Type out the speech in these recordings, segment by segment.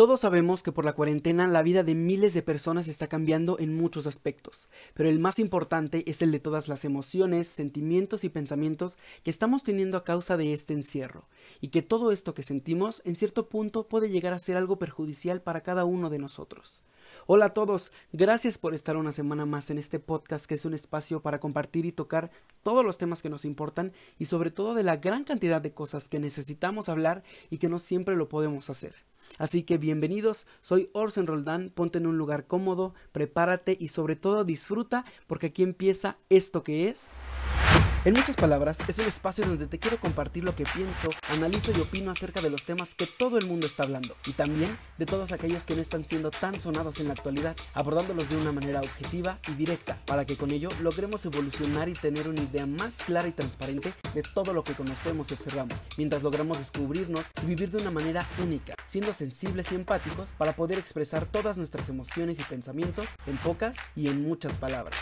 Todos sabemos que por la cuarentena la vida de miles de personas está cambiando en muchos aspectos, pero el más importante es el de todas las emociones, sentimientos y pensamientos que estamos teniendo a causa de este encierro, y que todo esto que sentimos en cierto punto puede llegar a ser algo perjudicial para cada uno de nosotros. Hola a todos, gracias por estar una semana más en este podcast que es un espacio para compartir y tocar todos los temas que nos importan y sobre todo de la gran cantidad de cosas que necesitamos hablar y que no siempre lo podemos hacer. Así que bienvenidos, soy Orson Roldán, ponte en un lugar cómodo, prepárate y sobre todo disfruta porque aquí empieza esto que es... En muchas palabras, es un espacio donde te quiero compartir lo que pienso, analizo y opino acerca de los temas que todo el mundo está hablando y también de todos aquellos que no están siendo tan sonados en la actualidad, abordándolos de una manera objetiva y directa para que con ello logremos evolucionar y tener una idea más clara y transparente de todo lo que conocemos y observamos, mientras logramos descubrirnos y vivir de una manera única, siendo sensibles y empáticos para poder expresar todas nuestras emociones y pensamientos en pocas y en muchas palabras.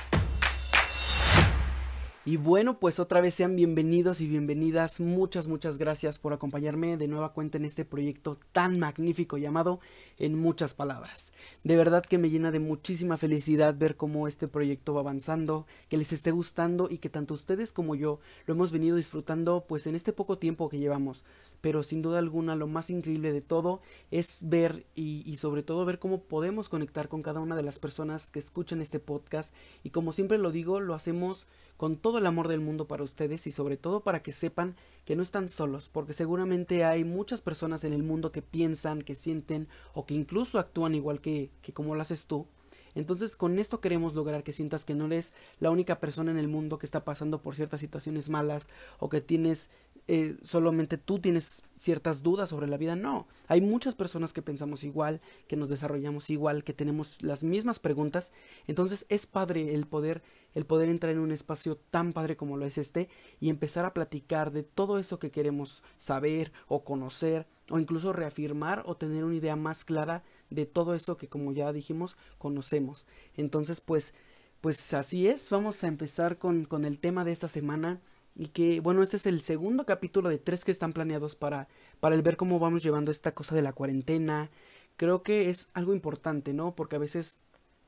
Y bueno, pues otra vez sean bienvenidos y bienvenidas. Muchas, muchas gracias por acompañarme de nueva cuenta en este proyecto tan magnífico llamado En muchas palabras. De verdad que me llena de muchísima felicidad ver cómo este proyecto va avanzando, que les esté gustando y que tanto ustedes como yo lo hemos venido disfrutando pues en este poco tiempo que llevamos. Pero sin duda alguna lo más increíble de todo es ver y, y sobre todo ver cómo podemos conectar con cada una de las personas que escuchan este podcast y como siempre lo digo, lo hacemos con todo el amor del mundo para ustedes y sobre todo para que sepan que no están solos, porque seguramente hay muchas personas en el mundo que piensan, que sienten o que incluso actúan igual que, que como lo haces tú. Entonces con esto queremos lograr que sientas que no eres la única persona en el mundo que está pasando por ciertas situaciones malas o que tienes eh, solamente tú tienes ciertas dudas sobre la vida. No, hay muchas personas que pensamos igual, que nos desarrollamos igual, que tenemos las mismas preguntas. Entonces es padre el poder, el poder entrar en un espacio tan padre como lo es este y empezar a platicar de todo eso que queremos saber o conocer o incluso reafirmar o tener una idea más clara de todo esto que como ya dijimos conocemos. Entonces pues pues así es, vamos a empezar con, con el tema de esta semana y que bueno este es el segundo capítulo de tres que están planeados para para el ver cómo vamos llevando esta cosa de la cuarentena. Creo que es algo importante no porque a veces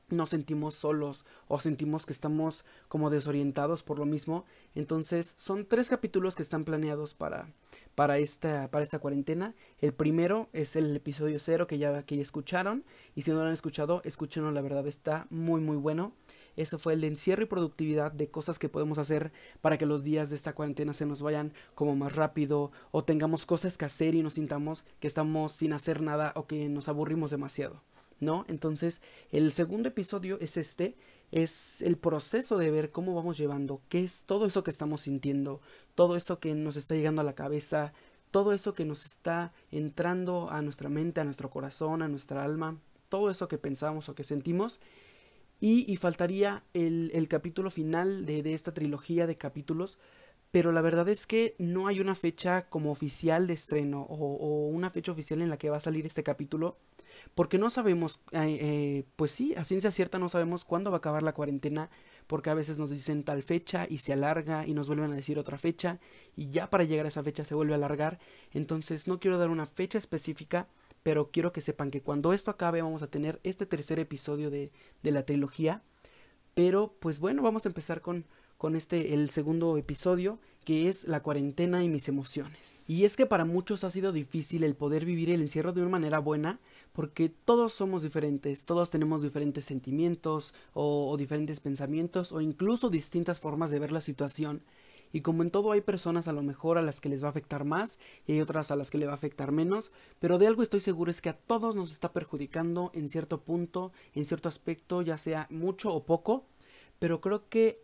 nos sentimos solos o sentimos que estamos como desorientados por lo mismo. Entonces son tres capítulos que están planeados para para esta para esta cuarentena. El primero es el episodio cero que ya que ya escucharon. Y si no lo han escuchado escúchenlo la verdad está muy muy bueno eso fue el encierro y productividad de cosas que podemos hacer para que los días de esta cuarentena se nos vayan como más rápido o tengamos cosas que hacer y nos sintamos que estamos sin hacer nada o que nos aburrimos demasiado. ¿No? Entonces, el segundo episodio es este, es el proceso de ver cómo vamos llevando, qué es todo eso que estamos sintiendo, todo eso que nos está llegando a la cabeza, todo eso que nos está entrando a nuestra mente, a nuestro corazón, a nuestra alma, todo eso que pensamos o que sentimos y, faltaría el, capítulo final de, esta trilogía de capítulos pero la verdad es que no hay una fecha como oficial de estreno o, o, una fecha oficial en la que va a salir este capítulo porque no sabemos eh, pues sí a ciencia cierta no sabemos cuándo va a acabar la cuarentena porque a veces nos dicen tal fecha y se alarga y nos vuelven a decir otra fecha y ya para llegar a esa fecha se vuelve a alargar. Entonces no quiero dar una fecha específica pero quiero que sepan que cuando esto acabe vamos a tener este tercer episodio de, de la trilogía. Pero pues bueno, vamos a empezar con, con este el segundo episodio que es la cuarentena y mis emociones. Y es que para muchos ha sido difícil el poder vivir el encierro de una manera buena porque todos somos diferentes, todos tenemos diferentes sentimientos o, o diferentes pensamientos o incluso distintas formas de ver la situación y como en todo hay personas a lo mejor a las que les va a afectar más y hay otras a las que le va a afectar menos, pero de algo estoy seguro es que a todos nos está perjudicando en cierto punto, en cierto aspecto, ya sea mucho o poco, pero creo que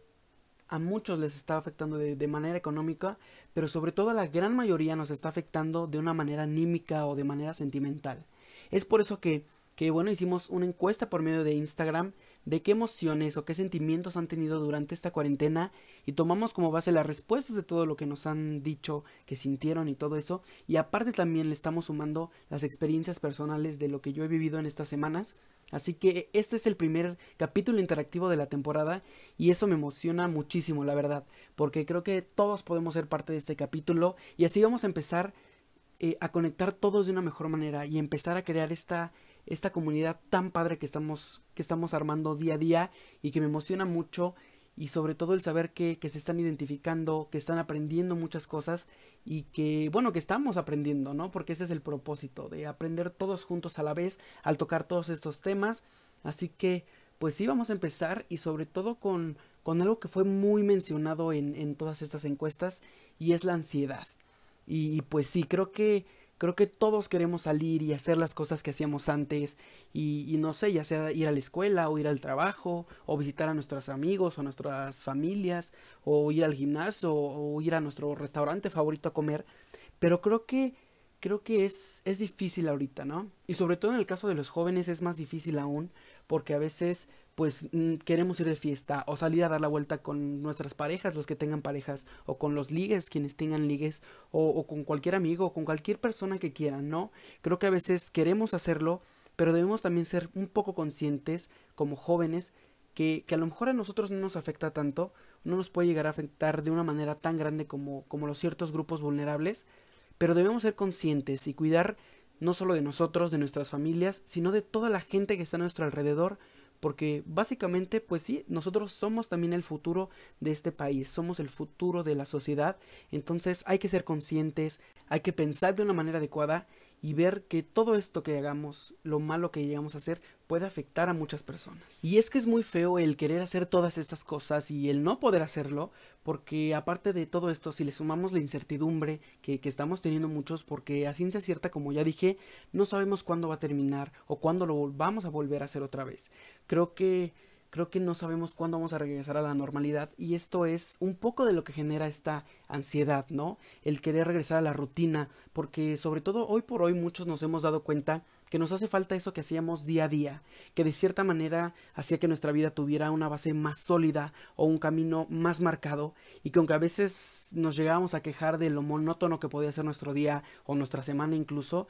a muchos les está afectando de, manera económica, pero sobre todo a la gran mayoría nos está afectando de una manera anímica o de manera sentimental. Es por eso que, que bueno, hicimos una encuesta por medio de Instagram de qué emociones o qué sentimientos han tenido durante esta cuarentena y tomamos como base las respuestas de todo lo que nos han dicho que sintieron y todo eso. Y aparte también le estamos sumando las experiencias personales de lo que yo he vivido en estas semanas. Así que este es el primer capítulo interactivo de la temporada y eso me emociona muchísimo la verdad porque creo que todos podemos ser parte de este capítulo y así vamos a empezar eh, a conectar todos de una mejor manera y empezar a crear esta, esta comunidad tan padre que estamos, que estamos armando día a día y que me emociona mucho y sobre todo el saber que, que, se están identificando, que están aprendiendo muchas cosas y que, bueno, que estamos aprendiendo, ¿no? Porque ese es el propósito, de aprender todos juntos a la vez al tocar todos estos temas. Así que, pues sí, vamos a empezar y sobre todo con, con algo que fue muy mencionado en, en todas estas encuestas y es la ansiedad. Y, y pues sí, creo que Creo que todos queremos salir y hacer las cosas que hacíamos antes y, y, no sé, ya sea ir a la escuela o ir al trabajo o visitar a nuestros amigos o nuestras familias o ir al gimnasio o ir a nuestro restaurante favorito a comer. Pero creo que creo que es es difícil ahorita, ¿no? Y sobre todo en el caso de los jóvenes es más difícil aún porque a veces pues mm, queremos ir de fiesta o salir a dar la vuelta con nuestras parejas, los que tengan parejas, o con los ligues, quienes tengan ligues, o, o con cualquier amigo, o con cualquier persona que quieran, ¿no? Creo que a veces queremos hacerlo, pero debemos también ser un poco conscientes como jóvenes que, que, a lo mejor a nosotros no nos afecta tanto, no nos puede llegar a afectar de una manera tan grande como, como los ciertos grupos vulnerables, pero debemos ser conscientes y cuidar no solo de nosotros, de nuestras familias, sino de toda la gente que está a nuestro alrededor, porque básicamente pues sí, nosotros somos también el futuro de este país, somos el futuro de la sociedad, entonces hay que ser conscientes, hay que pensar de una manera adecuada y ver que todo esto que hagamos, lo malo que llegamos a hacer, puede afectar a muchas personas. Y es que es muy feo el querer hacer todas estas cosas y el no poder hacerlo, porque aparte de todo esto, si le sumamos la incertidumbre que, que estamos teniendo muchos, porque a ciencia cierta, como ya dije, no sabemos cuándo va a terminar o cuándo lo vamos a volver a hacer otra vez. Creo que creo que no sabemos cuándo vamos a regresar a la normalidad y esto es un poco de lo que genera esta ansiedad, ¿no? El querer regresar a la rutina, porque sobre todo hoy por hoy muchos nos hemos dado cuenta que nos hace falta eso que hacíamos día a día, que de cierta manera hacía que nuestra vida tuviera una base más sólida o un camino más marcado y que aunque a veces nos llegábamos a quejar de lo monótono que podía ser nuestro día o nuestra semana incluso,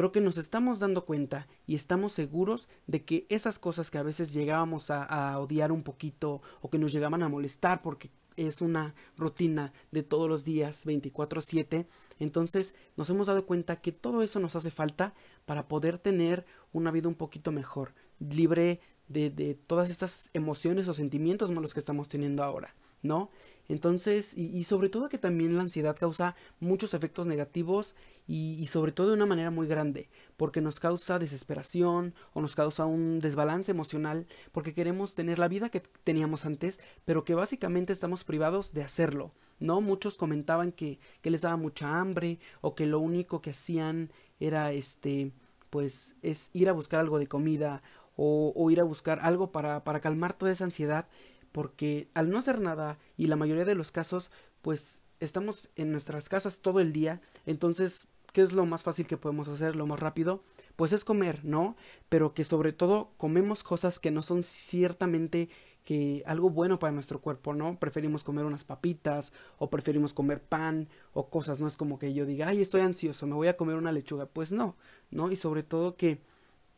creo que nos estamos dando cuenta y estamos seguros de que esas cosas que a veces llegábamos a, a, odiar un poquito o que nos llegaban a molestar porque es una rutina de todos los días 24/7, entonces nos hemos dado cuenta que todo eso nos hace falta para poder tener una vida un poquito mejor, libre de, de todas estas emociones o sentimientos malos que estamos teniendo ahora, ¿no? Entonces, y, sobre todo que también la ansiedad causa muchos efectos negativos y, y, sobre todo de una manera muy grande, porque nos causa desesperación o nos causa un desbalance emocional, porque queremos tener la vida que teníamos antes, pero que básicamente estamos privados de hacerlo, ¿no? Muchos comentaban que, que les daba mucha hambre o que lo único que hacían era este pues es ir a buscar algo de comida o, o ir a buscar algo para, para calmar toda esa ansiedad porque al no hacer nada y la mayoría de los casos pues estamos en nuestras casas todo el día, entonces ¿qué es lo más fácil que podemos hacer, lo más rápido? Pues es comer, ¿no? Pero que sobre todo comemos cosas que no son ciertamente que algo bueno para nuestro cuerpo, ¿no? Preferimos comer unas papitas o preferimos comer pan o cosas, no es como que yo diga, ay, estoy ansioso, me voy a comer una lechuga, pues no, ¿no? Y sobre todo que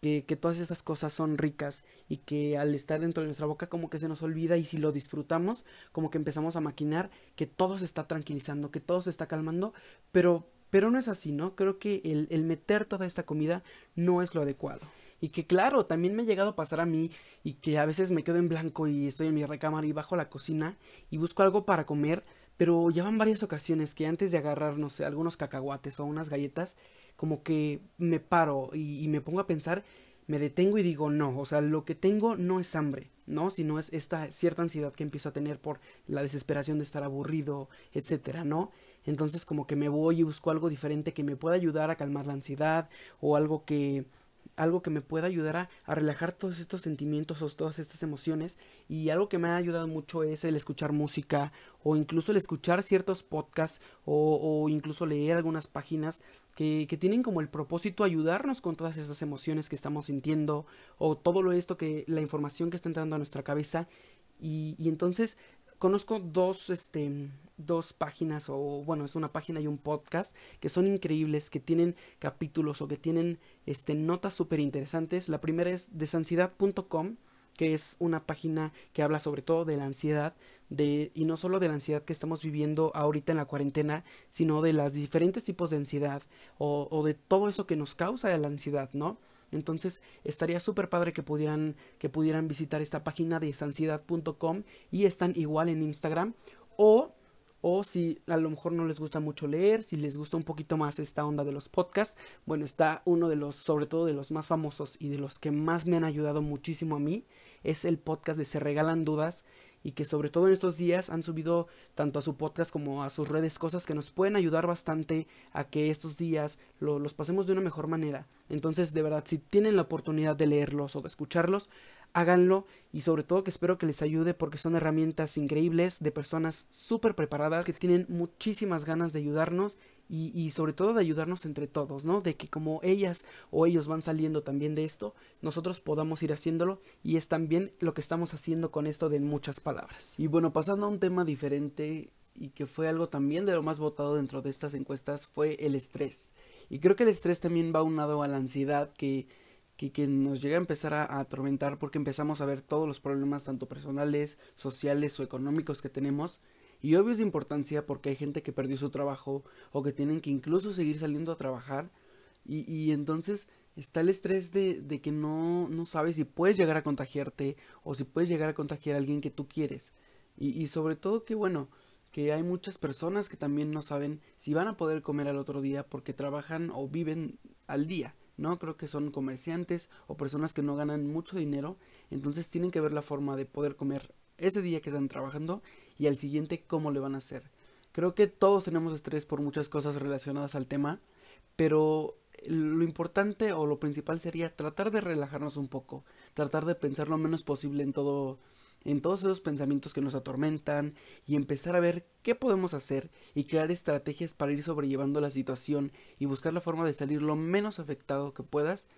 que, todas esas cosas son ricas y que al estar dentro de nuestra boca como que se nos olvida y si lo disfrutamos como que empezamos a maquinar que todo se está tranquilizando, que todo se está calmando, pero, pero no es así, ¿no? Creo que el, el meter toda esta comida no es lo adecuado. Y que claro, también me ha llegado a pasar a mí y que a veces me quedo en blanco y estoy en mi recámara y bajo la cocina y busco algo para comer, pero ya van varias ocasiones que antes de agarrar, no sé, algunos cacahuates o unas galletas, como que me paro y, me pongo a pensar, me detengo y digo, no, o sea, lo que tengo no es hambre, ¿no? Sino es esta cierta ansiedad que empiezo a tener por la desesperación de estar aburrido, etcétera, ¿no? Entonces como que me voy y busco algo diferente que me pueda ayudar a calmar la ansiedad o algo que algo que me pueda ayudar a, relajar todos estos sentimientos o todas estas emociones y algo que me ha ayudado mucho es el escuchar música o incluso el escuchar ciertos podcasts o incluso leer algunas páginas que, que, tienen como el propósito ayudarnos con todas estas emociones que estamos sintiendo o todo lo esto que la información que está entrando a nuestra cabeza. Y, y entonces conozco dos este dos páginas o bueno es una página y un podcast que son increíbles que tienen capítulos o que tienen este notas súper interesantes la primera es desansiedad.com que es una página que habla sobre todo de la ansiedad, de, y no solo de la ansiedad que estamos viviendo ahorita en la cuarentena, sino de los diferentes tipos de ansiedad o, de todo eso que nos causa la ansiedad, ¿no? Entonces estaría súper padre que pudieran, que pudieran visitar esta página de sansiedad.com y están igual en Instagram o o si a lo mejor no les gusta mucho leer, si les gusta un poquito más esta onda de los podcasts, bueno, está uno de los, sobre todo de los más famosos y de los que más me han ayudado muchísimo a mí, es el podcast de Se Regalan Dudas y que sobre todo en estos días han subido tanto a su podcast como a sus redes cosas que nos pueden ayudar bastante a que estos días los pasemos de una mejor manera. Entonces, de verdad, si tienen la oportunidad de leerlos o de escucharlos, háganlo y sobre todo que espero que les ayude porque son herramientas increíbles de personas súper preparadas que tienen muchísimas ganas de ayudarnos y, sobre todo de ayudarnos entre todos, ¿no? De que como ellas o ellos van saliendo también de esto, nosotros podamos ir haciéndolo y es también lo que estamos haciendo con esto de muchas palabras. Y bueno, pasando a un tema diferente y que fue algo también de lo más votado dentro de estas encuestas fue el estrés. Y creo que el estrés también va unado a la ansiedad que que, nos llega a empezar a, atormentar porque empezamos a ver todos los problemas tanto personales, sociales o económicos que tenemos y obvio es de importancia porque hay gente que perdió su trabajo o que tienen que incluso seguir saliendo a trabajar. Y, y entonces está el estrés de, de que no, no sabes si puedes llegar a contagiarte o si puedes llegar a contagiar a alguien que tú quieres. Y, y sobre todo que bueno que hay muchas personas que también no saben si van a poder comer al otro día porque trabajan o viven al día ¿no? Creo que son comerciantes o personas que no ganan mucho dinero, entonces tienen que ver la forma de poder comer ese día que están trabajando y al siguiente cómo le van a hacer. Creo que todos tenemos estrés por muchas cosas relacionadas al tema, pero lo importante o lo principal sería tratar de relajarnos un poco, tratar de pensar lo menos posible en todo en todos esos pensamientos que nos atormentan y empezar a ver qué podemos hacer y crear estrategias para ir sobrellevando la situación y buscar la forma de salir lo menos afectado que puedas.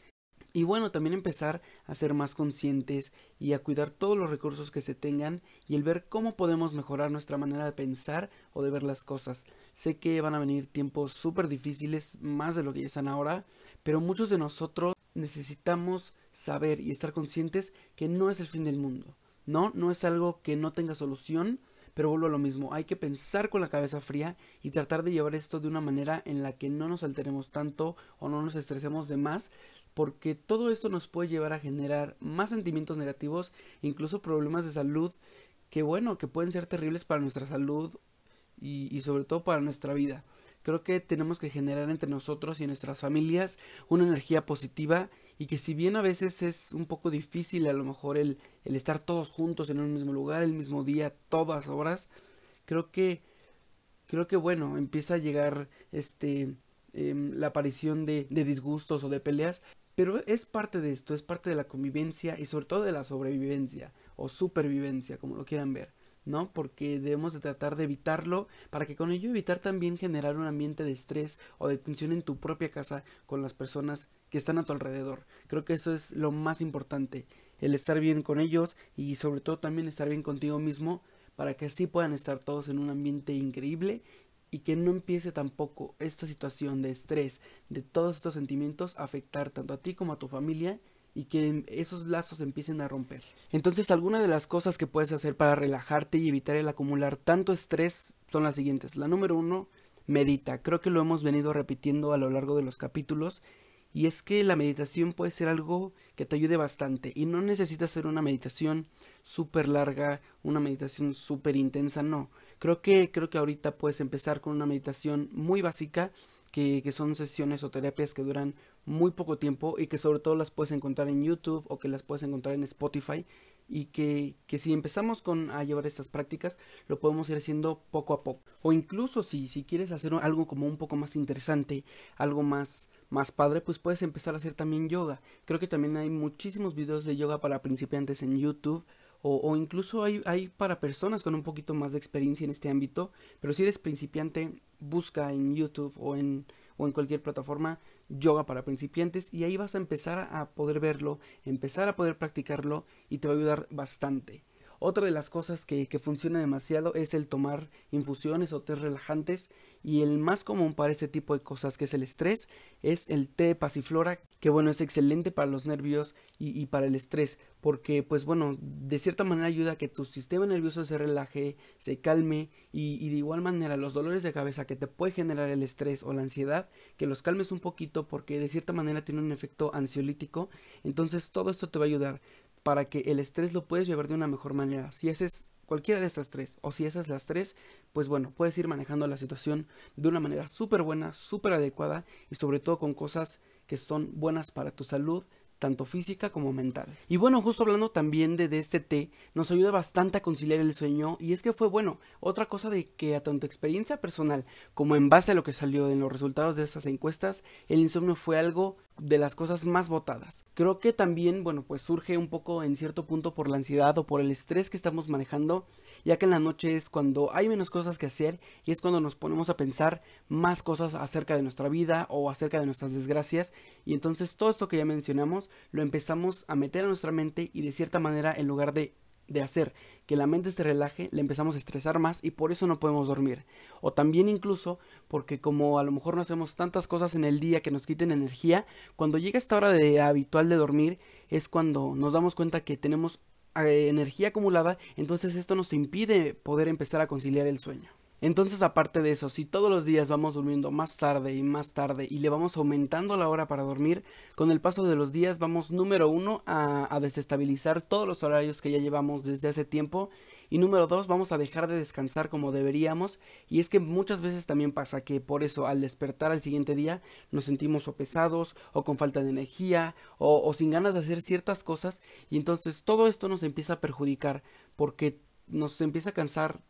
Y bueno, también empezar a ser más conscientes y a cuidar todos los recursos que se tengan y el ver cómo podemos mejorar nuestra manera de pensar o de ver las cosas. Sé que van a venir tiempos súper difíciles, más de lo que ya están ahora, pero muchos de nosotros necesitamos saber y estar conscientes que no es el fin del mundo no, no es algo que no tenga solución, pero vuelvo a lo mismo, hay que pensar con la cabeza fría y tratar de llevar esto de una manera en la que no nos alteremos tanto o no nos estresemos de más, porque todo esto nos puede llevar a generar más sentimientos negativos, incluso problemas de salud, que bueno, que pueden ser terribles para nuestra salud y, sobre todo para nuestra vida. Creo que tenemos que generar entre nosotros y nuestras familias una energía positiva y que si bien a veces es un poco difícil a lo mejor el, el estar todos juntos en un mismo lugar, el mismo día, todas horas, creo que creo que bueno, empieza a llegar este em, la aparición de disgustos o de peleas, pero es parte de esto, es parte de la convivencia y sobre todo de la sobrevivencia o supervivencia, como lo quieran ver. ¿no? Porque debemos de tratar de evitarlo para que con ello evitar también generar un ambiente de estrés o de tensión en tu propia casa con las personas que están a tu alrededor. Creo que eso es lo más importante, el estar bien con ellos y sobre todo también estar bien contigo mismo para que así puedan estar todos en un ambiente increíble y que no empiece tampoco esta situación de estrés, de todos estos sentimientos afectar tanto a ti como a tu familia y que esos lazos empiecen a romper. Entonces, algunas de las cosas que puedes hacer para relajarte y evitar el acumular tanto estrés son las siguientes. La número uno, medita. Creo que lo hemos venido repitiendo a lo largo de los capítulos. Y es que la meditación puede ser algo que te ayude bastante. Y no necesitas hacer una meditación súper larga, una meditación súper intensa, no. Creo que, creo que ahorita puedes empezar con una meditación muy básica que, son sesiones o terapias que duran muy poco tiempo y que sobre todo las puedes encontrar en YouTube o que las puedes encontrar en Spotify y que, que, si empezamos con a llevar estas prácticas lo podemos ir haciendo poco a poco. O incluso si, si quieres hacer algo como un poco más interesante algo más más padre pues puedes empezar a hacer también yoga. Creo que también hay muchísimos videos de yoga para principiantes en YouTube o, incluso hay, hay para personas con un poquito más de experiencia en este ámbito pero si eres principiante busca en YouTube o en, o en cualquier plataforma yoga para principiantes y ahí vas a empezar a poder verlo, empezar a poder practicarlo y te va a ayudar bastante. Otra de las cosas que, que funciona demasiado es el tomar infusiones o té relajantes y el más común para ese tipo de cosas que es el estrés es el té pasiflora que bueno, es excelente para los nervios y, para el estrés, porque pues bueno, de cierta manera ayuda a que tu sistema nervioso se relaje, se calme y, de igual manera los dolores de cabeza que te puede generar el estrés o la ansiedad, que los calmes un poquito porque de cierta manera tiene un efecto ansiolítico, entonces todo esto te va a ayudar para que el estrés lo puedes llevar de una mejor manera. Si haces cualquiera de estas tres, o si esas las tres, pues bueno, puedes ir manejando la situación de una manera súper buena, súper adecuada y sobre todo con cosas que son buenas para tu salud, tanto física como mental. Y bueno, justo hablando también de, de, este té, nos ayuda bastante a conciliar el sueño y es que fue bueno, otra cosa de que a tanto experiencia personal como en base a lo que salió en los resultados de esas encuestas, el insomnio fue algo de las cosas más votadas. Creo que también, bueno, pues surge un poco en cierto punto por la ansiedad o por el estrés que estamos manejando ya que en la noche es cuando hay menos cosas que hacer y es cuando nos ponemos a pensar más cosas acerca de nuestra vida o acerca de nuestras desgracias y entonces todo esto que ya mencionamos lo empezamos a meter a nuestra mente y de cierta manera en lugar de de hacer que la mente se relaje, le empezamos a estresar más y por eso no podemos dormir. O también incluso porque como a lo mejor no hacemos tantas cosas en el día que nos quiten energía, cuando llega esta hora de habitual de dormir es cuando nos damos cuenta que tenemos eh, energía acumulada, entonces esto nos impide poder empezar a conciliar el sueño. Entonces, aparte de eso, si todos los días vamos durmiendo más tarde y más tarde y le vamos aumentando la hora para dormir, con el paso de los días vamos número uno a, a desestabilizar todos los horarios que ya llevamos desde hace tiempo y número dos, vamos a dejar de descansar como deberíamos. Y es que muchas veces también pasa que por eso al despertar al siguiente día nos sentimos o pesados o con falta de energía o, o sin ganas de hacer ciertas cosas. Y entonces todo esto nos empieza a perjudicar porque nos empieza a cansar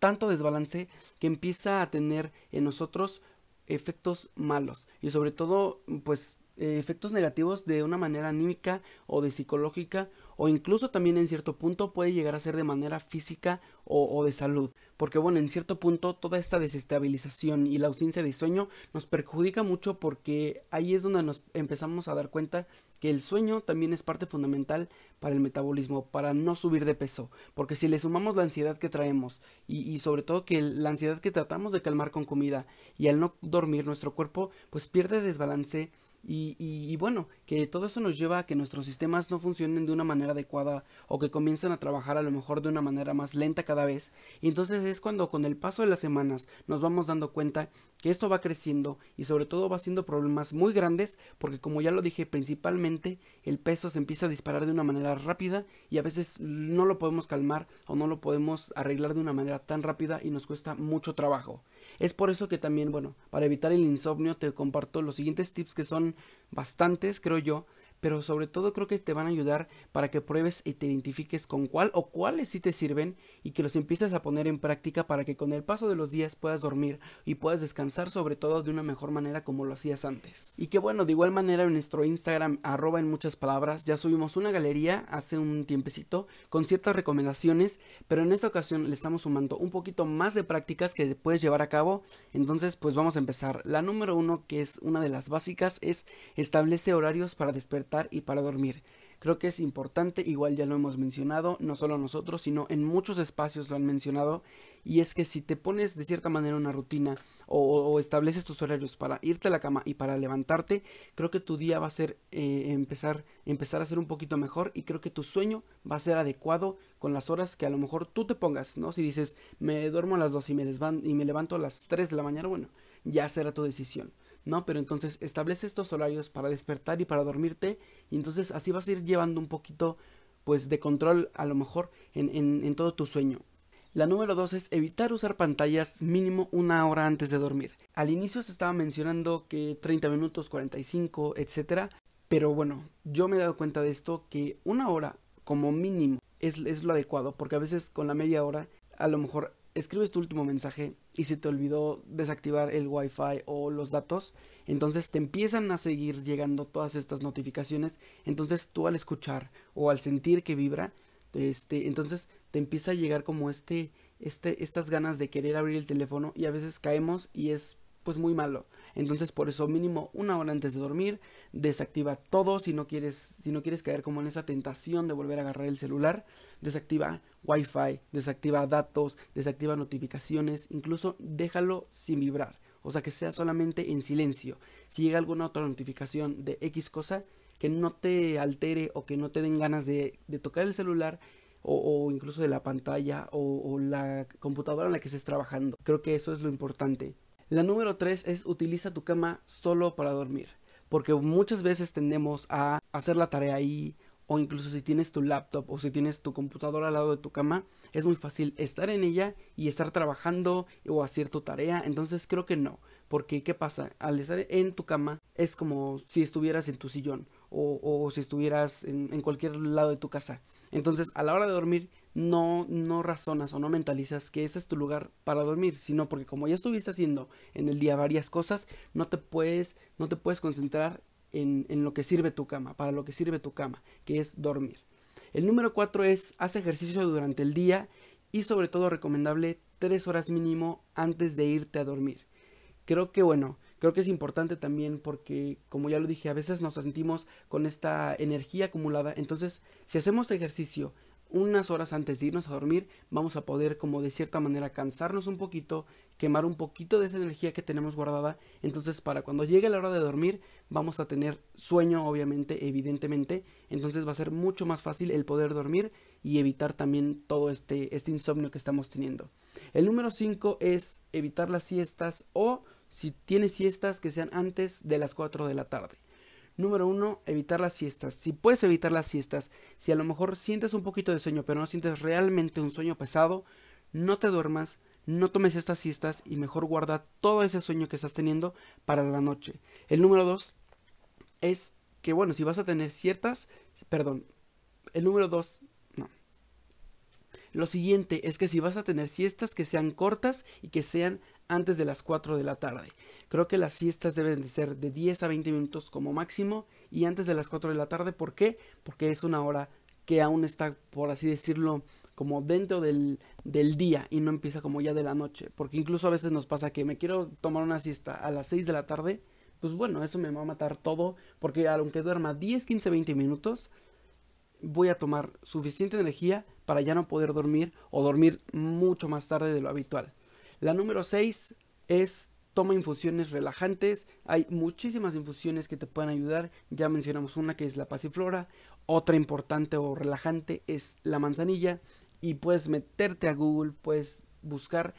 tanto desbalance que empieza a tener en nosotros efectos malos y sobre todo pues efectos negativos de una manera anímica o de psicológica o incluso también en cierto punto puede llegar a ser de manera física o, de salud. Porque bueno, en cierto punto toda esta desestabilización y la ausencia de sueño nos perjudica mucho porque ahí es donde nos empezamos a dar cuenta que el sueño también es parte fundamental para el metabolismo, para no subir de peso. Porque si le sumamos la ansiedad que traemos y, y sobre todo que la ansiedad que tratamos de calmar con comida y al no dormir nuestro cuerpo pues pierde desbalance y, y, bueno, que todo eso nos lleva a que nuestros sistemas no funcionen de una manera adecuada o que comiencen a trabajar a lo mejor de una manera más lenta cada vez. Y entonces es cuando con el paso de las semanas nos vamos dando cuenta que esto va creciendo y sobre todo va siendo problemas muy grandes porque como ya lo dije principalmente el peso se empieza a disparar de una manera rápida y a veces no lo podemos calmar o no lo podemos arreglar de una manera tan rápida y nos cuesta mucho trabajo. Es por eso que también, bueno, para evitar el insomnio te comparto los siguientes tips que son bastantes, creo yo, pero sobre todo creo que te van a ayudar para que pruebes y te identifiques con cuál o cuáles sí te sirven y que los empieces a poner en práctica para que con el paso de los días puedas dormir y puedas descansar sobre todo de una mejor manera como lo hacías antes. Y que bueno, de igual manera en nuestro Instagram arroba en muchas palabras ya subimos una galería hace un tiempecito con ciertas recomendaciones, pero en esta ocasión le estamos sumando un poquito más de prácticas que puedes llevar a cabo. Entonces pues vamos a empezar. La número uno que es una de las básicas es establece horarios para despertar y para dormir. Creo que es importante, igual ya lo hemos mencionado, no solo nosotros, sino en muchos espacios lo han mencionado, y es que si te pones de cierta manera una rutina o, estableces tus horarios para irte a la cama y para levantarte, creo que tu día va a ser eh, empezar, empezar a ser un poquito mejor y creo que tu sueño va a ser adecuado con las horas que a lo mejor tú te pongas, ¿no? Si dices, me duermo a las 2 y me, y me levanto a las 3 de la mañana, bueno, ya será tu decisión. ¿No? Pero entonces establece estos horarios para despertar y para dormirte y entonces así vas a ir llevando un poquito pues de control a lo mejor en, en, todo tu sueño. La número dos es evitar usar pantallas mínimo una hora antes de dormir. Al inicio se estaba mencionando que 30 minutos, 45, etcétera, pero bueno, yo me he dado cuenta de esto que una hora como mínimo es, es lo adecuado, porque a veces con la media hora a lo mejor escribes tu último mensaje y se te olvidó desactivar el wifi o los datos, entonces te empiezan a seguir llegando todas estas notificaciones, entonces tú al escuchar o al sentir que vibra, este, entonces te empieza a llegar como este, este, estas ganas de querer abrir el teléfono y a veces caemos y es pues muy malo. Entonces por eso mínimo una hora antes de dormir, desactiva todo si no quieres, si no quieres caer como en esa tentación de volver a agarrar el celular, desactiva wifi, desactiva datos, desactiva notificaciones, incluso déjalo sin vibrar. o sea que sea solamente en silencio. Si llega alguna otra notificación de X cosa, que no te altere o que no te den ganas de, tocar el celular o, incluso de la pantalla o, la computadora en la que estés trabajando. Creo que eso es lo importante. La número 3 es utiliza tu cama solo para dormir. Porque muchas veces tendemos a hacer la tarea ahí o incluso si tienes tu laptop o si tienes tu computadora al lado de tu cama, es muy fácil estar en ella y estar trabajando o hacer tu tarea. Entonces creo que no, porque ¿qué pasa? Al estar en tu cama es como si estuvieras en tu sillón o, si estuvieras en, en, cualquier lado de tu casa. Entonces a la hora de dormir no, no razonas o no mentalizas que ese es tu lugar para dormir, sino porque como ya estuviste haciendo en el día varias cosas, no te puedes, no te puedes concentrar en, lo que sirve tu cama, para lo que sirve tu cama, que es dormir. El número 4 es haz ejercicio durante el día y sobre todo recomendable tres horas mínimo antes de irte a dormir. Creo que bueno, creo que es importante también porque como ya lo dije, a veces nos sentimos con esta energía acumulada, entonces si hacemos ejercicio unas horas antes de irnos a dormir vamos a poder como de cierta manera cansarnos un poquito, quemar un poquito de esa energía que tenemos guardada, entonces para cuando llegue la hora de dormir vamos a tener sueño obviamente, evidentemente, entonces va a ser mucho más fácil el poder dormir y evitar también todo este, este insomnio que estamos teniendo. El número 5 es evitar las siestas o si tienes siestas que sean antes de las 4 de la tarde. Número uno, evitar las siestas. Si puedes evitar las siestas, si a lo mejor sientes un poquito de sueño, pero no sientes realmente un sueño pesado, no te duermas, no tomes estas siestas y mejor guarda todo ese sueño que estás teniendo para la noche. El número dos es que, bueno, si vas a tener ciertas, perdón, el número dos, no. Lo siguiente es que si vas a tener siestas que sean cortas y que sean antes de las 4 de la tarde. Creo que las siestas deben de ser de 10 a 20 minutos como máximo y antes de las 4 de la tarde. ¿Por qué? Porque es una hora que aún está, por así decirlo, como dentro del, del, día y no empieza como ya de la noche. Porque incluso a veces nos pasa que me quiero tomar una siesta a las 6 de la tarde. Pues bueno, eso me va a matar todo. Porque aunque duerma 10, 15, 20 minutos, voy a tomar suficiente energía para ya no poder dormir o dormir mucho más tarde de lo habitual. La número 6 es toma infusiones relajantes. Hay muchísimas infusiones que te pueden ayudar. Ya mencionamos una que es la pasiflora. Otra importante o relajante es la manzanilla. Y puedes meterte a Google, puedes buscar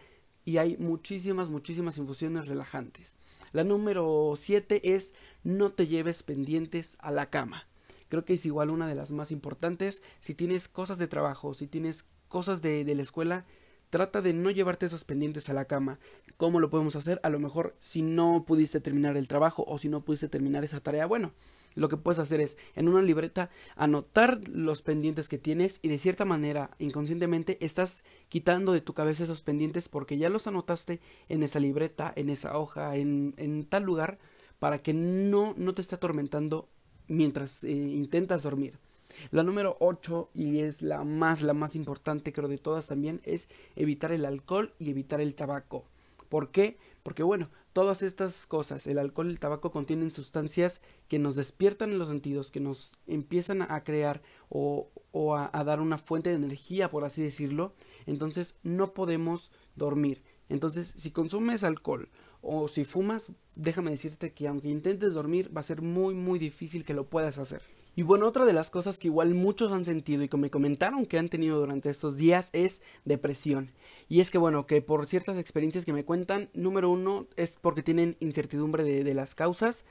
y hay muchísimas, muchísimas infusiones relajantes. La número 7 es no te lleves pendientes a la cama. Creo que es igual una de las más importantes. Si tienes cosas de trabajo, si tienes cosas de, de la escuela, Trata de no llevarte esos pendientes a la cama. ¿Cómo lo podemos hacer? A lo mejor si no pudiste terminar el trabajo o si no pudiste terminar esa tarea, bueno, lo que puedes hacer es en una libreta anotar los pendientes que tienes y de cierta manera inconscientemente estás quitando de tu cabeza esos pendientes porque ya los anotaste en esa libreta, en esa hoja, en, tal lugar para que no, no te esté atormentando mientras eh, intentas dormir. La número 8 y es la más la más importante creo de todas también es evitar el alcohol y evitar el tabaco. ¿Por qué? Porque bueno, todas estas cosas, el alcohol y el tabaco contienen sustancias que nos despiertan en los sentidos, que nos empiezan a crear o, o a, a dar una fuente de energía, por así decirlo. Entonces no podemos dormir. Entonces, si consumes alcohol o si fumas, déjame decirte que aunque intentes dormir, va a ser muy muy difícil que lo puedas hacer. Y bueno, otra de las cosas que igual muchos han sentido y que me comentaron que han tenido durante estos días es depresión. Y es que bueno, que por ciertas experiencias que me cuentan, número uno es porque tienen incertidumbre de, de las causas.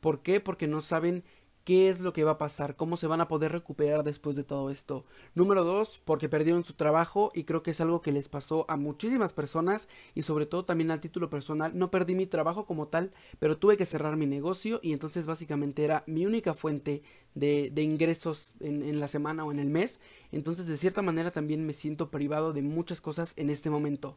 ¿Por qué? Porque no saben qué es lo que va a pasar, cómo se van a poder recuperar después de todo esto. Número dos, porque perdieron su trabajo y creo que es algo que les pasó a muchísimas personas y sobre todo también a título personal. No perdí mi trabajo como tal, pero tuve que cerrar mi negocio y entonces básicamente era mi única fuente de, de ingresos en, en la semana o en el mes. Entonces de cierta manera también me siento privado de muchas cosas en este momento.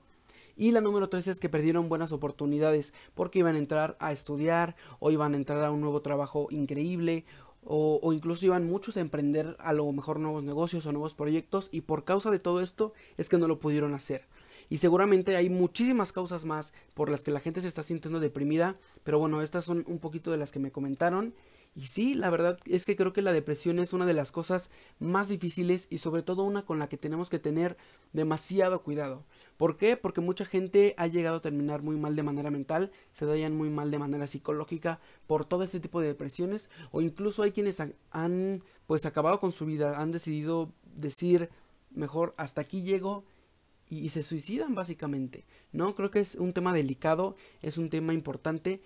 Y la número 3 es que perdieron buenas oportunidades porque iban a entrar a estudiar o iban a entrar a un nuevo trabajo increíble o, incluso iban muchos a emprender a lo mejor nuevos negocios o nuevos proyectos y por causa de todo esto es que no lo pudieron hacer. Y seguramente hay muchísimas causas más por las que la gente se está sintiendo deprimida, pero bueno, estas son un poquito de las que me comentaron Y sí, la verdad es que creo que la depresión es una de las cosas más difíciles y sobre todo una con la que tenemos que tener demasiado cuidado. ¿Por qué? Porque mucha gente ha llegado a terminar muy mal de manera mental, se dañan muy mal de manera psicológica por todo este tipo de depresiones o incluso hay quienes han pues acabado con su vida, han decidido decir mejor hasta aquí llego y, y se suicidan básicamente. No, creo que es un tema delicado, es un tema importante,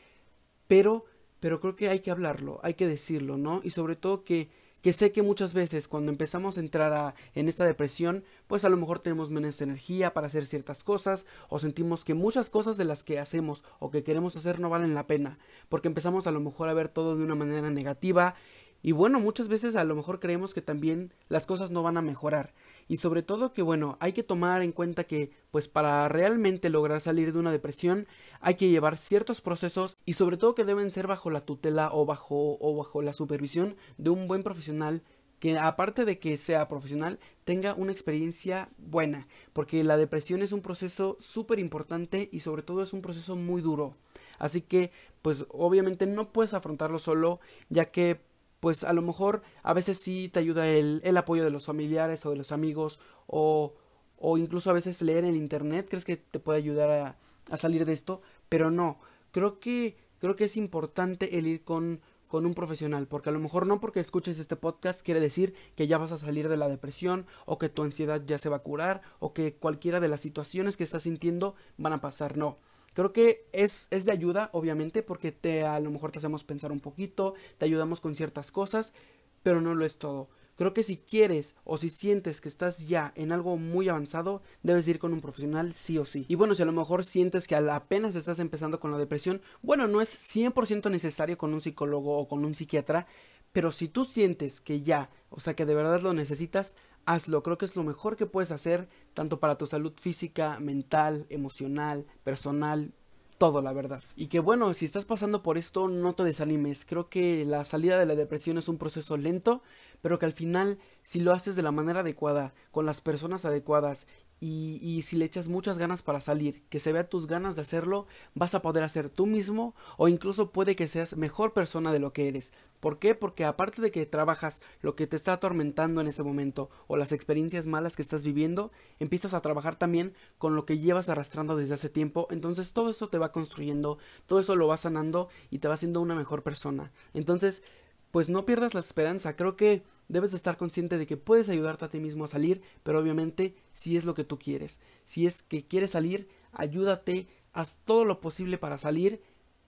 pero pero creo que hay que hablarlo, hay que decirlo, ¿no? Y sobre todo que, que sé que muchas veces cuando empezamos a entrar a, en esta depresión, pues a lo mejor tenemos menos energía para hacer ciertas cosas, o sentimos que muchas cosas de las que hacemos o que queremos hacer no valen la pena, porque empezamos a lo mejor a ver todo de una manera negativa, y bueno, muchas veces a lo mejor creemos que también las cosas no van a mejorar y sobre todo que bueno, hay que tomar en cuenta que pues para realmente lograr salir de una depresión hay que llevar ciertos procesos y sobre todo que deben ser bajo la tutela o bajo o bajo la supervisión de un buen profesional que aparte de que sea profesional tenga una experiencia buena porque la depresión es un proceso súper importante y sobre todo es un proceso muy duro. Así que pues obviamente no puedes afrontarlo solo ya que pues a lo mejor a veces sí te ayuda el, el apoyo de los familiares o de los amigos o, o incluso a veces leer en internet, crees que te puede ayudar a, a salir de esto, pero no, creo que creo que es importante el ir con con un profesional, porque a lo mejor no porque escuches este podcast quiere decir que ya vas a salir de la depresión o que tu ansiedad ya se va a curar o que cualquiera de las situaciones que estás sintiendo van a pasar, no. Creo que es, es de ayuda, obviamente, porque te a lo mejor te hacemos pensar un poquito, te ayudamos con ciertas cosas, pero no lo es todo. Creo que si quieres o si sientes que estás ya en algo muy avanzado, debes ir con un profesional sí o sí. Y bueno, si a lo mejor sientes que apenas estás empezando con la depresión, bueno, no es 100% necesario con un psicólogo o con un psiquiatra, pero si tú sientes que ya, o sea, que de verdad lo necesitas, hazlo. Creo que es lo mejor que puedes hacer, tanto para tu salud física, mental, emocional, personal, todo, la verdad. Y que bueno, si estás pasando por esto, no te desanimes. Creo que la salida de la depresión es un proceso lento, pero que al final, si lo haces de la manera adecuada, con las personas adecuadas y, si le echas muchas ganas para salir, que se vea tus ganas de hacerlo, vas a poder hacer tú mismo o incluso puede que seas mejor persona de lo que eres. ¿Por qué? Porque aparte de que trabajas lo que te está atormentando en ese momento o las experiencias malas que estás viviendo, empiezas a trabajar también con lo que llevas arrastrando desde hace tiempo, entonces todo eso te va construyendo, todo eso lo va sanando y te va haciendo una mejor persona. Entonces, pues no pierdas la esperanza, creo que debes estar consciente de que puedes ayudarte a ti mismo a salir, pero obviamente si es lo que tú quieres. Si es que quieres salir, ayúdate, haz todo lo posible para salir,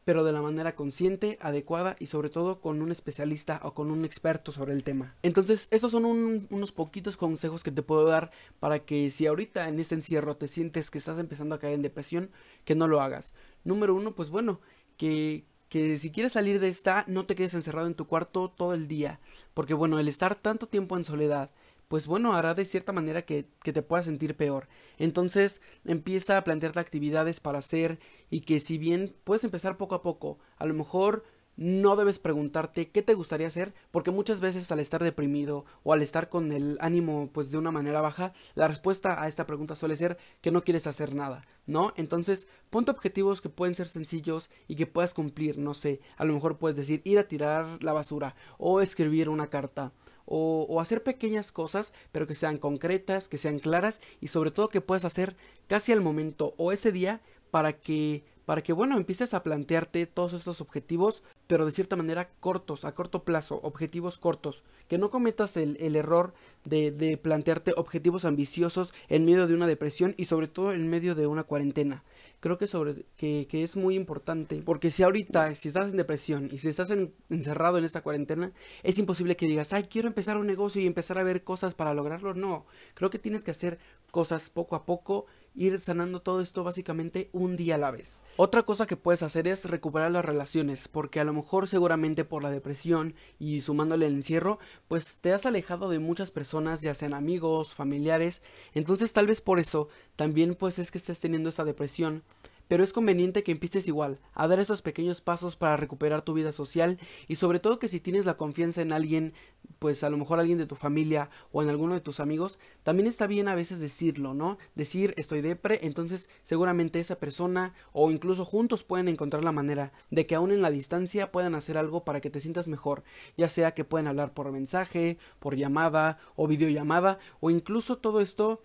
pero de la manera consciente, adecuada y sobre todo con un especialista o con un experto sobre el tema. Entonces, estos son un, unos poquitos consejos que te puedo dar para que si ahorita en este encierro te sientes que estás empezando a caer en depresión, que no lo hagas. Número uno, pues bueno, que que si quieres salir de esta, no te quedes encerrado en tu cuarto todo el día, porque bueno, el estar tanto tiempo en soledad, pues bueno, hará de cierta manera que, que te puedas sentir peor. Entonces empieza a plantearte actividades para hacer y que si bien puedes empezar poco a poco, a lo mejor no debes preguntarte qué te gustaría hacer, porque muchas veces al estar deprimido o al estar con el ánimo pues de una manera baja, la respuesta a esta pregunta suele ser que no quieres hacer nada, ¿no? Entonces, ponte objetivos que pueden ser sencillos y que puedas cumplir, no sé, a lo mejor puedes decir ir a tirar la basura o escribir una carta. O, hacer pequeñas cosas, pero que sean concretas, que sean claras y sobre todo que puedas hacer casi al momento o ese día para que para que, bueno, empieces a plantearte todos estos objetivos, pero de cierta manera cortos, a corto plazo, objetivos cortos, que no cometas el, el error de, de plantearte objetivos ambiciosos en medio de una depresión y sobre todo en medio de una cuarentena. Creo que sobre que, que, es muy importante porque si ahorita si estás en depresión y si estás en, encerrado en esta cuarentena es imposible que digas ay quiero empezar un negocio y empezar a ver cosas para lograrlo no creo que tienes que hacer cosas poco a poco ir sanando todo esto básicamente un día a la vez. Otra cosa que puedes hacer es recuperar las relaciones, porque a lo mejor seguramente por la depresión y sumándole el encierro, pues te has alejado de muchas personas, ya sean amigos, familiares, entonces tal vez por eso también pues es que estés teniendo esta depresión pero es conveniente que empieces igual, a dar esos pequeños pasos para recuperar tu vida social y sobre todo que si tienes la confianza en alguien, pues a lo mejor alguien de tu familia o en alguno de tus amigos, también está bien a veces decirlo, ¿no? Decir estoy depre, entonces seguramente esa persona o incluso juntos pueden encontrar la manera de que aún en la distancia puedan hacer algo para que te sientas mejor, ya sea que pueden hablar por mensaje, por llamada o videollamada o incluso todo esto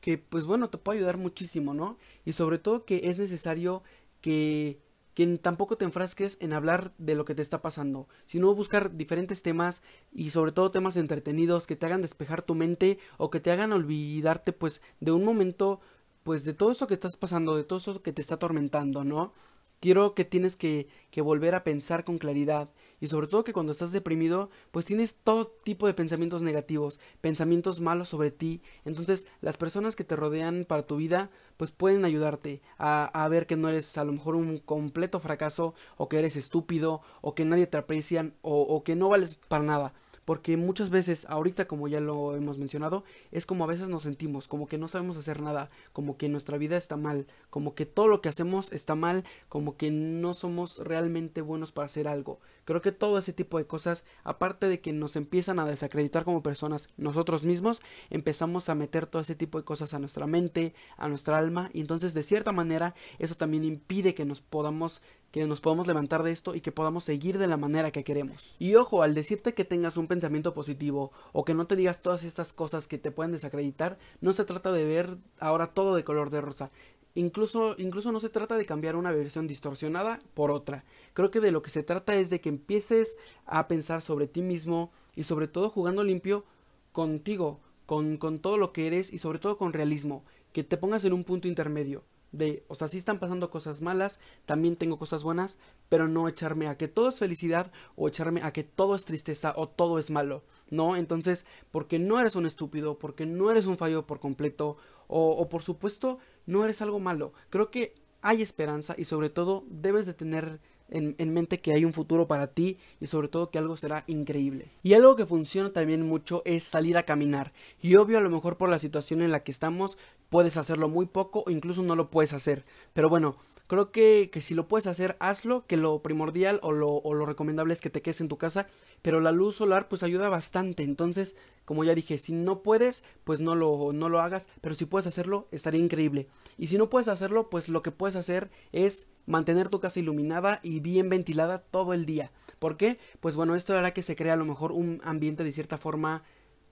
que pues bueno te puede ayudar muchísimo, ¿no? Y sobre todo que es necesario que que tampoco te enfrasques en hablar de lo que te está pasando, sino buscar diferentes temas y sobre todo temas entretenidos que te hagan despejar tu mente o que te hagan olvidarte pues de un momento pues de todo eso que estás pasando, de todo eso que te está atormentando, ¿no? Quiero que tienes que, que volver a pensar con claridad y sobre todo que cuando estás deprimido pues tienes todo tipo de pensamientos negativos, pensamientos malos sobre ti, entonces las personas que te rodean para tu vida pues pueden ayudarte a, a ver que no eres a lo mejor un completo fracaso o que eres estúpido o que nadie te aprecian o, o que no vales para nada porque muchas veces, ahorita como ya lo hemos mencionado, es como a veces nos sentimos, como que no sabemos hacer nada, como que nuestra vida está mal, como que todo lo que hacemos está mal, como que no somos realmente buenos para hacer algo. Creo que todo ese tipo de cosas, aparte de que nos empiezan a desacreditar como personas nosotros mismos, empezamos a meter todo ese tipo de cosas a nuestra mente, a nuestra alma, y entonces de cierta manera eso también impide que nos podamos que nos podamos levantar de esto y que podamos seguir de la manera que queremos. Y ojo, al decirte que tengas un pensamiento positivo o que no te digas todas estas cosas que te pueden desacreditar, no se trata de ver ahora todo de color de rosa. Incluso, incluso no se trata de cambiar una versión distorsionada por otra. Creo que de lo que se trata es de que empieces a pensar sobre ti mismo y sobre todo jugando limpio contigo, con, con todo lo que eres y sobre todo con realismo, que te pongas en un punto intermedio de, o sea, sí están pasando cosas malas, también tengo cosas buenas, pero no echarme a que todo es felicidad o echarme a que todo es tristeza o todo es malo, ¿no? Entonces, porque no eres un estúpido, porque no eres un fallo por completo o, o por supuesto no eres algo malo. Creo que hay esperanza y sobre todo debes de tener en, en, mente que hay un futuro para ti y sobre todo que algo será increíble. Y algo que funciona también mucho es salir a caminar. Y obvio a lo mejor por la situación en la que estamos puedes hacerlo muy poco o incluso no lo puedes hacer. Pero bueno, creo que, que si lo puedes hacer, hazlo, que lo primordial o lo, o lo recomendable es que te quedes en tu casa, pero la luz solar pues ayuda bastante, entonces, como ya dije, si no puedes, pues no lo, no lo hagas, pero si puedes hacerlo, estaría increíble. Y si no puedes hacerlo, pues lo que puedes hacer es mantener tu casa iluminada y bien ventilada todo el día. ¿Por qué? Pues bueno, esto hará que se crea a lo mejor un ambiente de cierta forma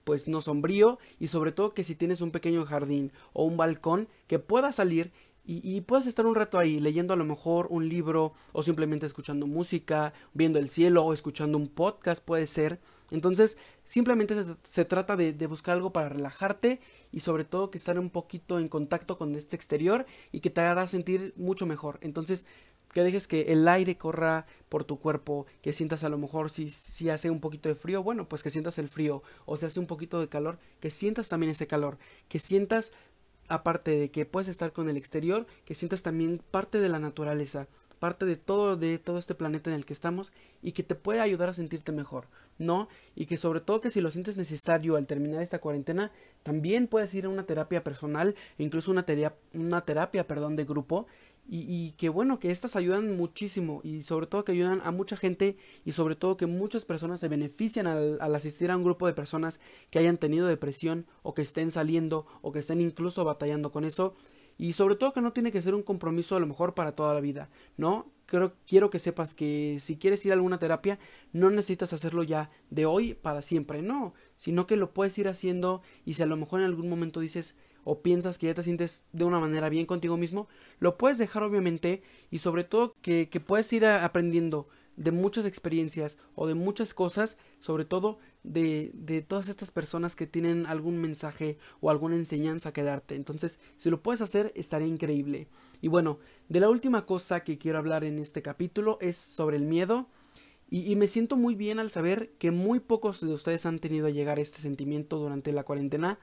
pues no sombrío y sobre todo que si tienes un pequeño jardín o un balcón que puedas salir y, puedes estar un rato ahí leyendo a lo mejor un libro o simplemente escuchando música, viendo el cielo o escuchando un podcast puede ser. Entonces simplemente se, se trata de, de, buscar algo para relajarte y sobre todo que estar un poquito en contacto con este exterior y que te hará sentir mucho mejor. Entonces que dejes que el aire corra por tu cuerpo, que sientas a lo mejor si, si hace un poquito de frío, bueno, pues que sientas el frío, o si hace un poquito de calor, que sientas también ese calor, que sientas, aparte de que puedes estar con el exterior, que sientas también parte de la naturaleza, parte de todo, de todo este planeta en el que estamos, y que te puede ayudar a sentirte mejor, ¿no? Y que sobre todo que si lo sientes necesario al terminar esta cuarentena, también puedes ir a una terapia personal, incluso una terapia, una terapia, perdón, de grupo, y, y, que bueno, que estas ayudan muchísimo y sobre todo que ayudan a mucha gente y sobre todo que muchas personas se benefician al, al, asistir a un grupo de personas que hayan tenido depresión o que estén saliendo o que estén incluso batallando con eso y sobre todo que no tiene que ser un compromiso a lo mejor para toda la vida, ¿no? Creo, quiero que sepas que si quieres ir a alguna terapia no necesitas hacerlo ya de hoy para siempre, no, sino que lo puedes ir haciendo y si a lo mejor en algún momento dices o piensas que ya te sientes de una manera bien contigo mismo, lo puedes dejar obviamente y sobre todo que, que puedes ir aprendiendo de muchas experiencias o de muchas cosas, sobre todo de, de todas estas personas que tienen algún mensaje o alguna enseñanza que darte. Entonces, si lo puedes hacer, estaría increíble. Y bueno, de la última cosa que quiero hablar en este capítulo es sobre el miedo. Y, y, me siento muy bien al saber que muy pocos de ustedes han tenido a llegar a este sentimiento durante la cuarentena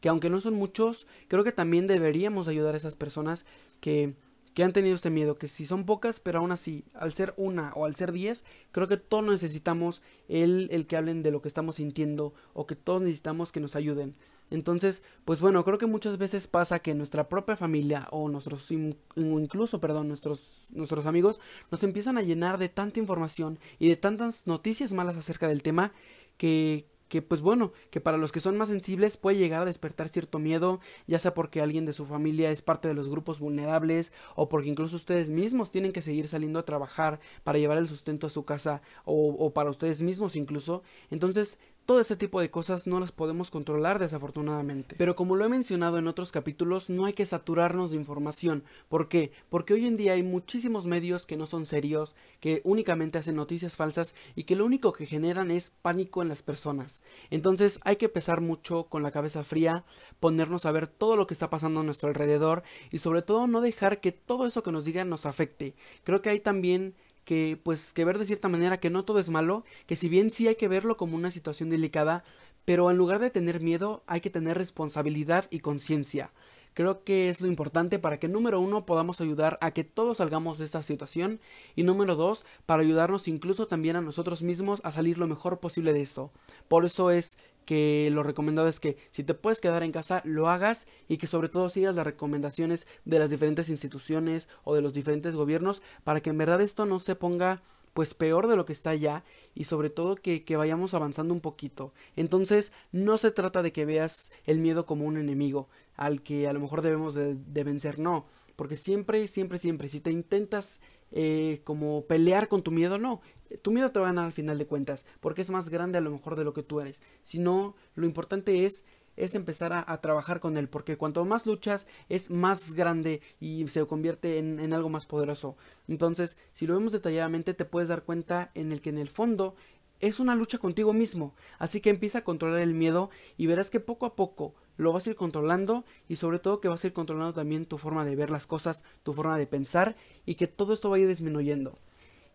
que aunque no son muchos, creo que también deberíamos ayudar a esas personas que, que han tenido este miedo, que si son pocas, pero aún así, al ser una o al ser diez, creo que todos necesitamos el, el que hablen de lo que estamos sintiendo o que todos necesitamos que nos ayuden. Entonces, pues bueno, creo que muchas veces pasa que nuestra propia familia o nuestros incluso, perdón, nuestros nuestros amigos nos empiezan a llenar de tanta información y de tantas noticias malas acerca del tema que que pues bueno, que para los que son más sensibles puede llegar a despertar cierto miedo, ya sea porque alguien de su familia es parte de los grupos vulnerables o porque incluso ustedes mismos tienen que seguir saliendo a trabajar para llevar el sustento a su casa o, o para ustedes mismos incluso. Entonces todo ese tipo de cosas no las podemos controlar desafortunadamente. Pero como lo he mencionado en otros capítulos, no hay que saturarnos de información. ¿Por qué? Porque hoy en día hay muchísimos medios que no son serios, que únicamente hacen noticias falsas y que lo único que generan es pánico en las personas. Entonces hay que pesar mucho con la cabeza fría, ponernos a ver todo lo que está pasando a nuestro alrededor y sobre todo no dejar que todo eso que nos digan nos afecte. Creo que hay también que pues que ver de cierta manera que no todo es malo, que si bien sí hay que verlo como una situación delicada, pero en lugar de tener miedo hay que tener responsabilidad y conciencia. Creo que es lo importante para que número uno podamos ayudar a que todos salgamos de esta situación y número dos para ayudarnos incluso también a nosotros mismos a salir lo mejor posible de esto. Por eso es que lo recomendado es que si te puedes quedar en casa lo hagas y que sobre todo sigas las recomendaciones de las diferentes instituciones o de los diferentes gobiernos para que en verdad esto no se ponga pues peor de lo que está ya y sobre todo que, que, vayamos avanzando un poquito. Entonces no se trata de que veas el miedo como un enemigo al que a lo mejor debemos de, vencer, no, porque siempre, siempre, siempre, si te intentas eh, como pelear con tu miedo, no. Tu miedo te va a ganar al final de cuentas, porque es más grande a lo mejor de lo que tú eres. Sino, lo importante es es empezar a, trabajar con él, porque cuanto más luchas es más grande y se convierte en, en, algo más poderoso. Entonces, si lo vemos detalladamente, te puedes dar cuenta en el que en el fondo es una lucha contigo mismo. Así que empieza a controlar el miedo y verás que poco a poco lo vas a ir controlando y sobre todo que vas a ir controlando también tu forma de ver las cosas, tu forma de pensar y que todo esto va a ir disminuyendo.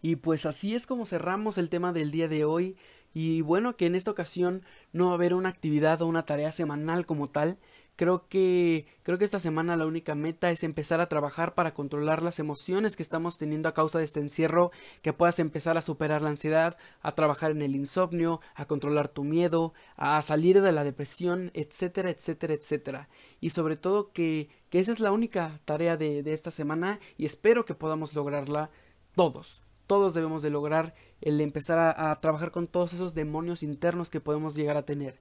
Y pues así es como cerramos el tema del día de hoy y bueno que en esta ocasión no va a haber una actividad o una tarea semanal como tal, Creo que, creo que esta semana la única meta es empezar a trabajar para controlar las emociones que estamos teniendo a causa de este encierro, que puedas empezar a superar la ansiedad, a trabajar en el insomnio, a controlar tu miedo, a salir de la depresión, etcétera, etcétera, etcétera. Y sobre todo que, que esa es la única tarea de, de esta semana y espero que podamos lograrla todos. Todos debemos de lograr el empezar a, trabajar con todos esos demonios internos que podemos llegar a tener.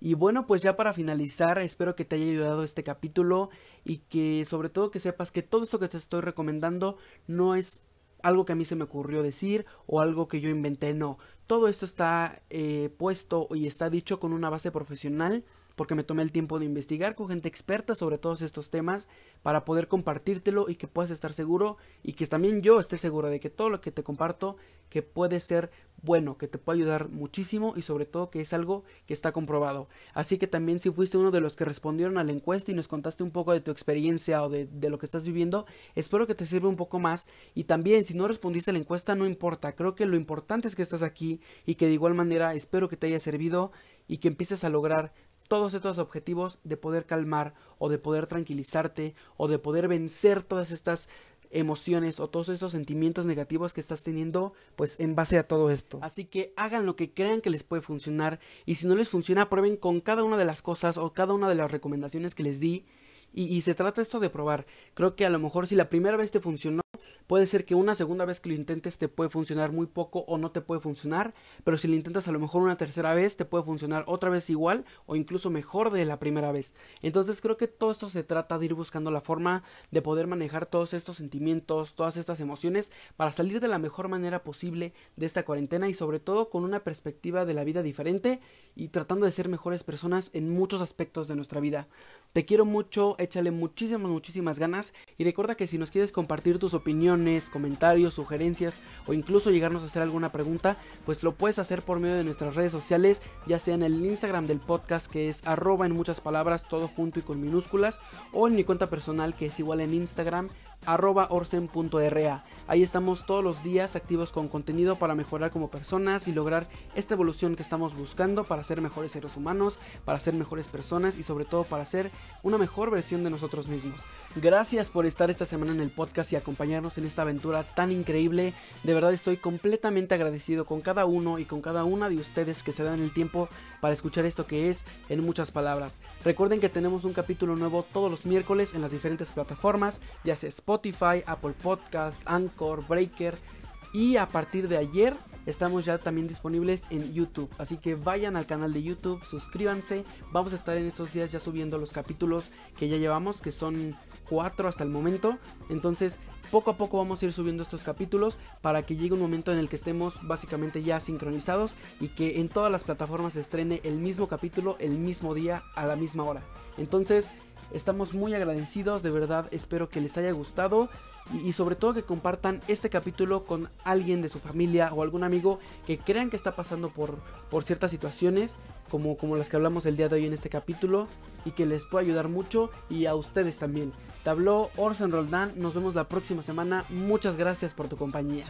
Y bueno, pues ya para finalizar, espero que te haya ayudado este capítulo y que sobre todo que sepas que todo esto que te estoy recomendando no es algo que a mí se me ocurrió decir o algo que yo inventé, no. Todo esto está eh, puesto y está dicho con una base profesional porque me tomé el tiempo de investigar con gente experta sobre todos estos temas para poder compartírtelo y que puedas estar seguro y que también yo esté seguro de que todo lo que te comparto que puede ser bueno, que te puede ayudar muchísimo y sobre todo que es algo que está comprobado. Así que también si fuiste uno de los que respondieron a la encuesta y nos contaste un poco de tu experiencia o de, de lo que estás viviendo, espero que te sirva un poco más y también si no respondiste a la encuesta no importa, creo que lo importante es que estás aquí y que de igual manera espero que te haya servido y que empieces a lograr todos estos objetivos de poder calmar o de poder tranquilizarte o de poder vencer todas estas emociones o todos estos sentimientos negativos que estás teniendo pues en base a todo esto. Así que hagan lo que crean que les puede funcionar y si no les funciona prueben con cada una de las cosas o cada una de las recomendaciones que les di y, se trata esto de probar. Creo que a lo mejor si la primera vez te funcionó Puede ser que una segunda vez que lo intentes te puede funcionar muy poco o no te puede funcionar, pero si lo intentas a lo mejor una tercera vez te puede funcionar otra vez igual o incluso mejor de la primera vez. Entonces creo que todo esto se trata de ir buscando la forma de poder manejar todos estos sentimientos, todas estas emociones para salir de la mejor manera posible de esta cuarentena y sobre todo con una perspectiva de la vida diferente y tratando de ser mejores personas en muchos aspectos de nuestra vida. Te quiero mucho, échale muchísimas, muchísimas ganas y recuerda que si nos quieres compartir tus opiniones, comentarios, sugerencias o incluso llegarnos a hacer alguna pregunta, pues lo puedes hacer por medio de nuestras redes sociales, ya sea en el Instagram del podcast que es arroba en muchas palabras, todo junto y con minúsculas, o en mi cuenta personal que es igual en Instagram arroba orsen.ra. Ahí estamos todos los días activos con contenido para mejorar como personas y lograr esta evolución que estamos buscando para ser mejores seres humanos, para ser mejores personas y sobre todo para ser una mejor versión de nosotros mismos. Gracias por estar esta semana en el podcast y acompañarnos en esta aventura tan increíble. De verdad estoy completamente agradecido con cada uno y con cada una de ustedes que se dan el tiempo para escuchar esto que es en muchas palabras. Recuerden que tenemos un capítulo nuevo todos los miércoles en las diferentes plataformas, ya sea Spotify, Apple Podcasts, Anchor, Breaker y a partir de ayer estamos ya también disponibles en YouTube. Así que vayan al canal de YouTube, suscríbanse. Vamos a estar en estos días ya subiendo los capítulos que ya llevamos, que son cuatro hasta el momento. Entonces, poco a poco vamos a ir subiendo estos capítulos para que llegue un momento en el que estemos básicamente ya sincronizados y que en todas las plataformas estrene el mismo capítulo el mismo día a la misma hora. Entonces, estamos muy agradecidos, de verdad espero que les haya gustado y, sobre todo que compartan este capítulo con alguien de su familia o algún amigo que crean que está pasando por, por ciertas situaciones como, como las que hablamos el día de hoy en este capítulo y que les pueda ayudar mucho y a ustedes también. Te habló Orson Roldán, nos vemos la próxima semana, muchas gracias por tu compañía.